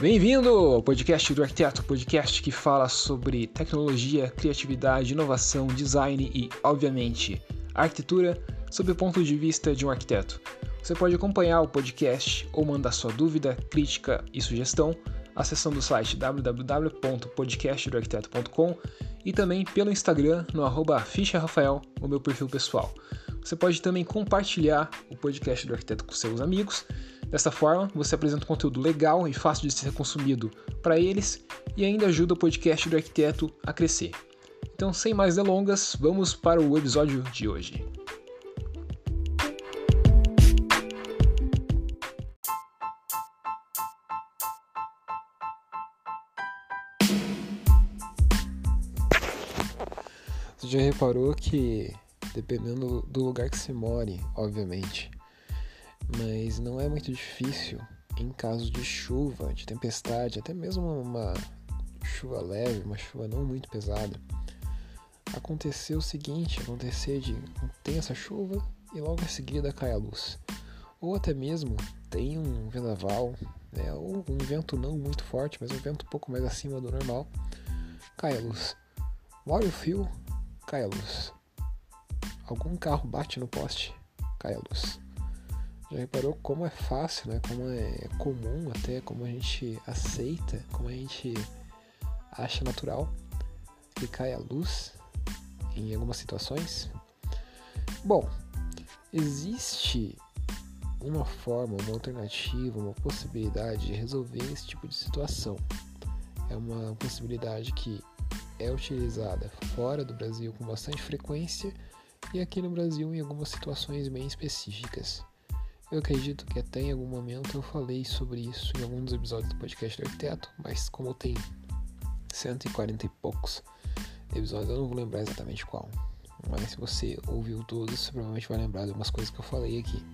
Bem-vindo ao podcast do Arquiteto, podcast que fala sobre tecnologia, criatividade, inovação, design e, obviamente, arquitetura sob o ponto de vista de um arquiteto. Você pode acompanhar o podcast ou mandar sua dúvida, crítica e sugestão acessando o site www.podcastdoarquiteto.com e também pelo Instagram no arroba Rafael, o meu perfil pessoal. Você pode também compartilhar o podcast do arquiteto com seus amigos. Dessa forma, você apresenta um conteúdo legal e fácil de ser consumido para eles e ainda ajuda o podcast do arquiteto a crescer. Então, sem mais delongas, vamos para o episódio de hoje. Você já reparou que, dependendo do lugar que você more, obviamente, mas não é muito difícil em caso de chuva, de tempestade, até mesmo uma chuva leve, uma chuva não muito pesada, acontecer o seguinte, acontecer de tem essa chuva e logo em seguida cai a luz. Ou até mesmo tem um vendaval, né, ou um vento não muito forte, mas um vento um pouco mais acima do normal, cai a luz. Molha o fio, cai a luz. Algum carro bate no poste, cai a luz. Já reparou como é fácil, né? Como é comum até, como a gente aceita, como a gente acha natural que cai a luz em algumas situações? Bom, existe uma forma, uma alternativa, uma possibilidade de resolver esse tipo de situação. É uma possibilidade que é utilizada fora do Brasil com bastante frequência e aqui no Brasil em algumas situações bem específicas. Eu acredito que até em algum momento eu falei sobre isso em algum dos episódios do podcast do arquiteto, mas como tem 140 e poucos episódios, eu não vou lembrar exatamente qual. Mas se você ouviu todos, você provavelmente vai lembrar de algumas coisas que eu falei aqui.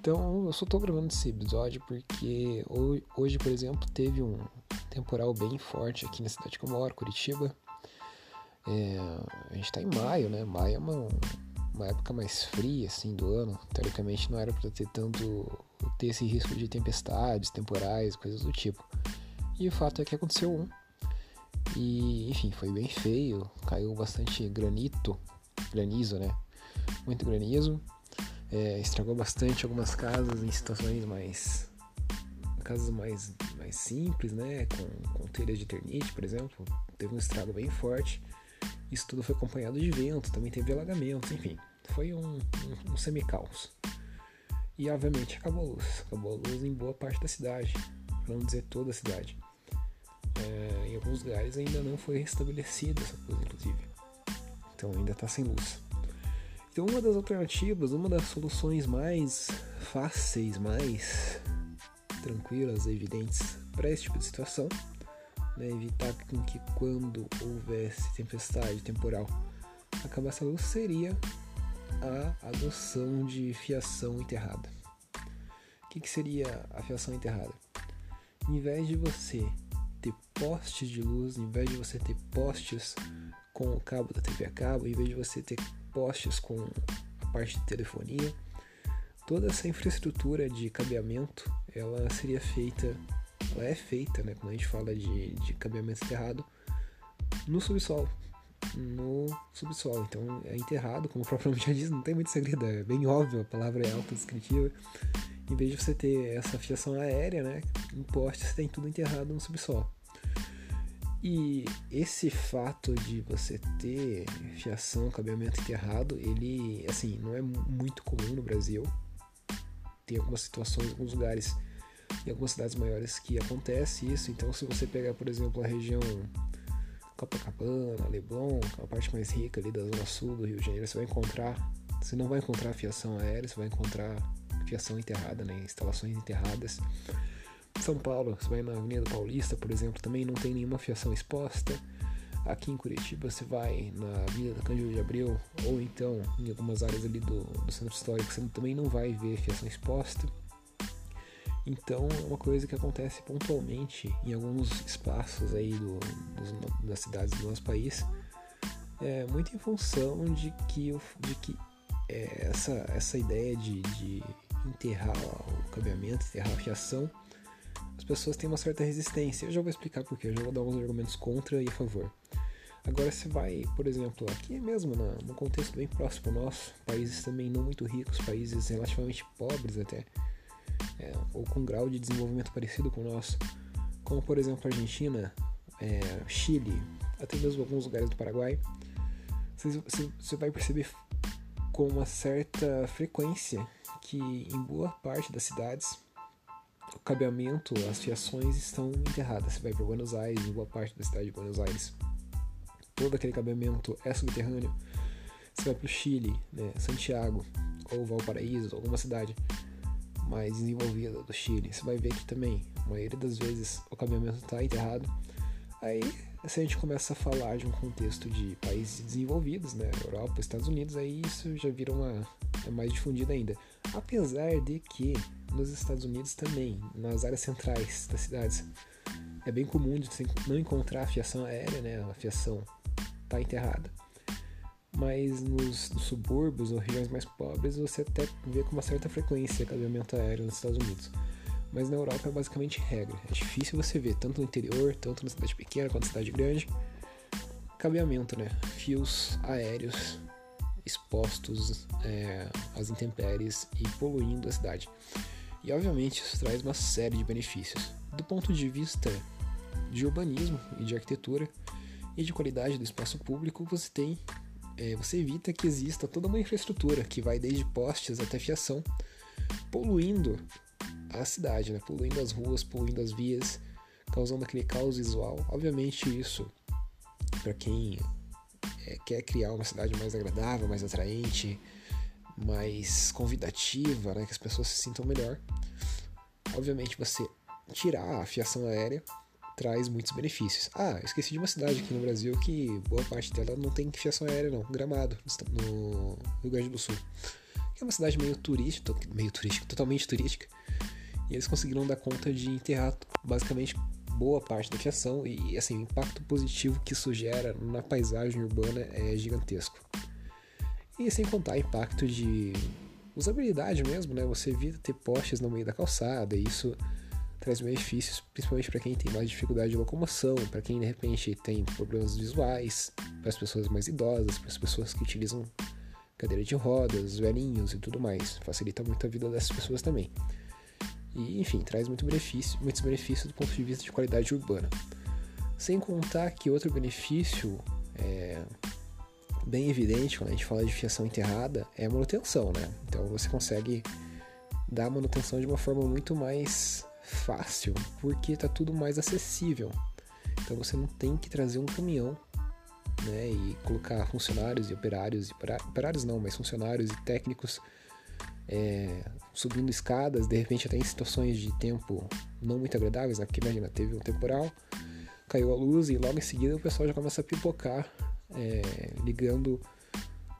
Então, eu só estou gravando esse episódio porque hoje, por exemplo, teve um temporal bem forte aqui na cidade que eu moro, Curitiba. É, a gente está em maio, né? Maio é uma, uma época mais fria, assim, do ano. Teoricamente não era para ter tanto... ter esse risco de tempestades, temporais, coisas do tipo. E o fato é que aconteceu um. E, enfim, foi bem feio. Caiu bastante granito, granizo, né? Muito granizo. É, estragou bastante algumas casas em situações mais casas mais, mais simples, né, com, com telhas de ternite, por exemplo, teve um estrago bem forte. Isso tudo foi acompanhado de vento, também teve alagamentos, enfim, foi um, um, um semi-caos. E obviamente acabou a luz, acabou a luz em boa parte da cidade, para não dizer toda a cidade. É, em alguns lugares ainda não foi restabelecida essa luz, inclusive. Então ainda está sem luz. Então, uma das alternativas, uma das soluções mais fáceis, mais tranquilas, evidentes para esse tipo de situação, né, evitar que quando houvesse tempestade temporal acabasse a luz, seria a adoção de fiação enterrada. O que, que seria a fiação enterrada? Em vez de você ter postes de luz, em vez de você ter postes com o cabo da TV a cabo, em vez de você ter postes com a parte de telefonia. Toda essa infraestrutura de cabeamento, ela seria feita, ela é feita, né, quando a gente fala de, de cabeamento enterrado, no subsolo. No subsolo. Então é enterrado, como o próprio nome já diz, não tem muito segredo, é bem óbvio, a palavra é autodescritiva. Em vez de você ter essa fiação aérea, né, em postes, você tem tudo enterrado no subsolo. E esse fato de você ter fiação, cabeamento enterrado, ele, assim, não é muito comum no Brasil. Tem algumas situações, alguns lugares, em algumas cidades maiores que acontece isso. Então, se você pegar, por exemplo, a região Copacabana, Leblon, a parte mais rica ali da zona sul do Rio de Janeiro, você vai encontrar, você não vai encontrar fiação aérea, você vai encontrar fiação enterrada, né, instalações enterradas. São Paulo, você vai na Avenida Paulista, por exemplo, também não tem nenhuma fiação exposta. Aqui em Curitiba você vai na Avenida Cândido de Abreu ou então em algumas áreas ali do, do centro histórico você também não vai ver fiação exposta. Então é uma coisa que acontece pontualmente em alguns espaços aí do, dos, das cidades do nosso país, é, muito em função de que, de que é, essa, essa ideia de, de enterrar o cabeamento, enterrar a fiação, pessoas têm uma certa resistência. Eu já vou explicar por quê, eu já vou dar uns argumentos contra e a favor. Agora, se vai, por exemplo, aqui mesmo, no contexto bem próximo nosso, países também não muito ricos, países relativamente pobres até, é, ou com grau de desenvolvimento parecido com o nosso, como por exemplo a Argentina, é, Chile, até mesmo alguns lugares do Paraguai, você vai perceber com uma certa frequência que em boa parte das cidades o cabeamento, as fiações estão enterradas. Você vai para Buenos Aires, em boa parte da cidade de Buenos Aires, todo aquele cabeamento é subterrâneo. Você vai para o Chile, né, Santiago ou Valparaíso, alguma cidade mais desenvolvida do Chile, você vai ver que também, a maioria das vezes, o cabeamento está enterrado. Aí, se a gente começa a falar de um contexto de países desenvolvidos, né, Europa, Estados Unidos, aí isso já vira uma é mais difundido ainda. Apesar de que nos Estados Unidos também, nas áreas centrais das cidades, é bem comum de não encontrar a fiação aérea, né, a fiação está enterrada mas nos, subúrbios ou regiões mais pobres você até vê com uma certa frequência cabeamento aéreo nos Estados Unidos. Mas na Europa é basicamente regra. É difícil você ver, tanto no interior, tanto na cidade pequena quanto na cidade grande, cabeamento, né? Fios aéreos expostos é, às intempéries e poluindo a cidade. E obviamente isso traz uma série de benefícios. Do ponto de vista de urbanismo e de arquitetura e de qualidade do espaço público, você tem é, você evita que exista toda uma infraestrutura que vai desde postes até fiação, poluindo a cidade, né? poluindo as ruas, poluindo as vias, causando aquele caos visual. Obviamente isso, para quem é, quer criar uma cidade mais agradável, mais atraente, mais convidativa, né? que as pessoas se sintam melhor. Obviamente você tirar a fiação aérea traz muitos benefícios. Ah, esqueci de uma cidade aqui no Brasil que boa parte dela não tem fiação aérea não, Gramado, no Rio Grande do Sul. Que é uma cidade meio turística, meio turística, totalmente turística. E eles conseguiram dar conta de enterrar basicamente boa parte da fiação e assim, o impacto positivo que isso gera na paisagem urbana é gigantesco. E sem contar o impacto de usabilidade mesmo, né? Você evita ter postes no meio da calçada, e isso traz benefícios, principalmente para quem tem mais dificuldade de locomoção, para quem de repente tem problemas visuais, para as pessoas mais idosas, para as pessoas que utilizam cadeira de rodas, velhinhos e tudo mais. Facilita muito a vida dessas pessoas também. E, enfim, traz muito benefício, muitos benefícios do ponto de vista de qualidade urbana. Sem contar que outro benefício é, bem evidente quando a gente fala de fiação enterrada é a manutenção, né? Então você consegue dar manutenção de uma forma muito mais fácil, porque está tudo mais acessível. Então você não tem que trazer um caminhão né, e colocar funcionários e operários, e operários não, mas funcionários e técnicos é, subindo escadas, de repente até em situações de tempo não muito agradáveis, né? Porque imagina, teve um temporal, caiu a luz e logo em seguida o pessoal já começa a pipocar, é, ligando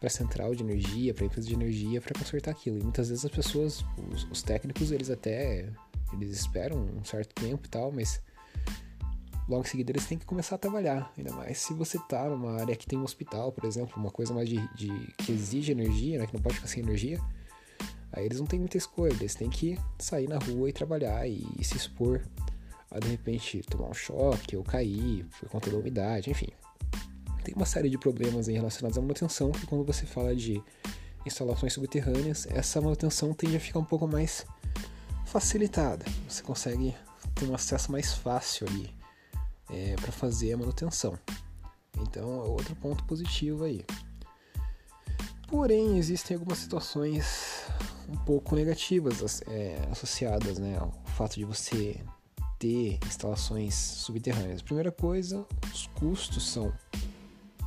para a central de energia, para a empresa de energia para consertar aquilo. E muitas vezes as pessoas, os, os técnicos, eles até eles esperam um certo tempo e tal, mas logo em seguida eles têm que começar a trabalhar. Ainda mais se você tá numa área que tem um hospital, por exemplo, uma coisa mais de, de que exige energia, né, que não pode ficar sem energia. Aí eles não têm muita escolha, eles têm que sair na rua e trabalhar e, e se expor a de repente tomar um choque ou cair por conta da umidade, enfim. Tem uma série de problemas relacionados à manutenção que quando você fala de instalações subterrâneas, essa manutenção tende a ficar um pouco mais facilitada. Você consegue ter um acesso mais fácil ali é, para fazer a manutenção. Então é outro ponto positivo aí. Porém, existem algumas situações um pouco negativas é, associadas né, ao fato de você ter instalações subterrâneas. Primeira coisa, os custos são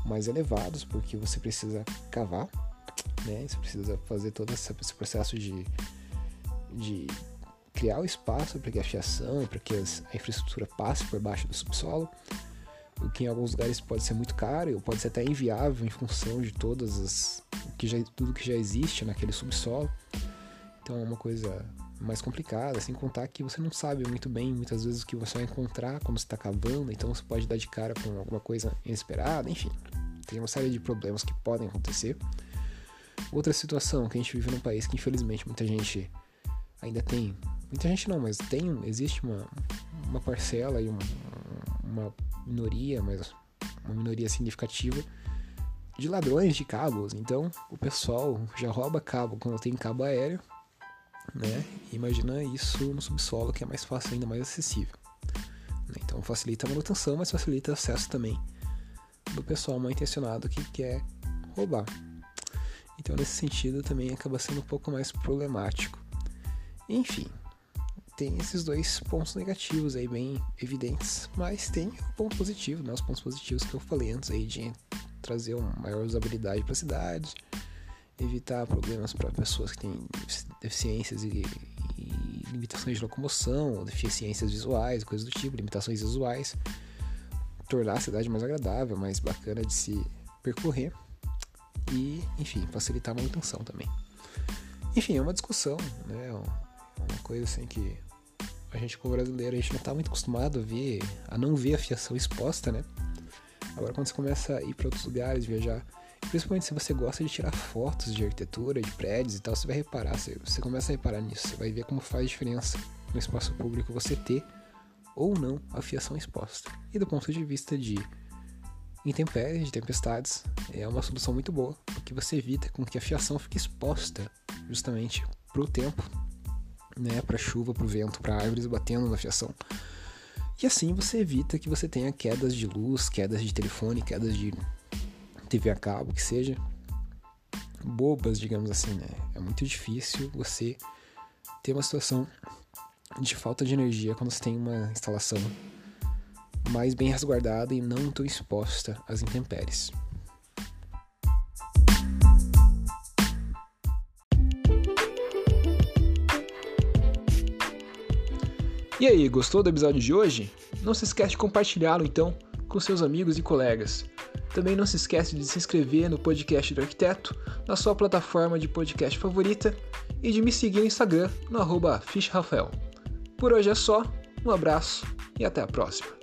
mais elevados porque você precisa cavar, né? Você precisa fazer todo esse processo de, de criar o espaço para que a fiação, para que as, a infraestrutura passe por baixo do subsolo, o que em alguns lugares pode ser muito caro ou pode ser até inviável em função de todas as que já, tudo que já existe naquele subsolo. Então é uma coisa mais complicada, sem contar que você não sabe muito bem muitas vezes o que você vai encontrar quando você está cavando, então você pode dar de cara com alguma coisa inesperada, enfim. Tem uma série de problemas que podem acontecer. Outra situação que a gente vive num país que infelizmente muita gente ainda tem muita gente não, mas tem, existe uma, uma parcela e uma, uma minoria, mas uma minoria significativa de ladrões de cabos. Então, o pessoal já rouba cabo quando tem cabo aéreo, né? Imagina isso no subsolo, que é mais fácil, ainda mais acessível. Então, facilita a manutenção, mas facilita o acesso também do pessoal mal intencionado que quer roubar. Então, nesse sentido, também acaba sendo um pouco mais problemático. Enfim, tem esses dois pontos negativos aí bem evidentes, mas tem o ponto positivo, né? Os pontos positivos que eu falei antes aí de trazer uma maior usabilidade para a cidade, evitar problemas para pessoas que têm deficiências e, e, limitações de locomoção, deficiências visuais, coisas do tipo, limitações visuais, tornar a cidade mais agradável, mais bacana de se percorrer e, enfim, facilitar a manutenção também. Enfim, é uma discussão, né? Uma coisa assim que a gente como brasileiro, a gente não está muito acostumado a ver, a não ver a fiação exposta, né? Agora quando você começa a ir para outros lugares, viajar, principalmente se você gosta de tirar fotos de arquitetura, de prédios e tal, você vai reparar, você, você começa a reparar nisso, você vai ver como faz diferença no espaço público você ter ou não a fiação exposta. E do ponto de vista de intempéries, de tempestades, é uma solução muito boa, porque você evita com que a fiação fique exposta justamente para o tempo né, para chuva, para o vento, para árvores batendo na fiação. E assim você evita que você tenha quedas de luz, quedas de telefone, quedas de TV a cabo, que seja bobas, digamos assim, né? É muito difícil você ter uma situação de falta de energia quando você tem uma instalação mais bem resguardada e não tão exposta às intempéries. E aí, gostou do episódio de hoje? Não se esquece de compartilhá-lo então com seus amigos e colegas. Também não se esquece de se inscrever no podcast do arquiteto na sua plataforma de podcast favorita e de me seguir no Instagram no arroba Por hoje é só, um abraço e até a próxima.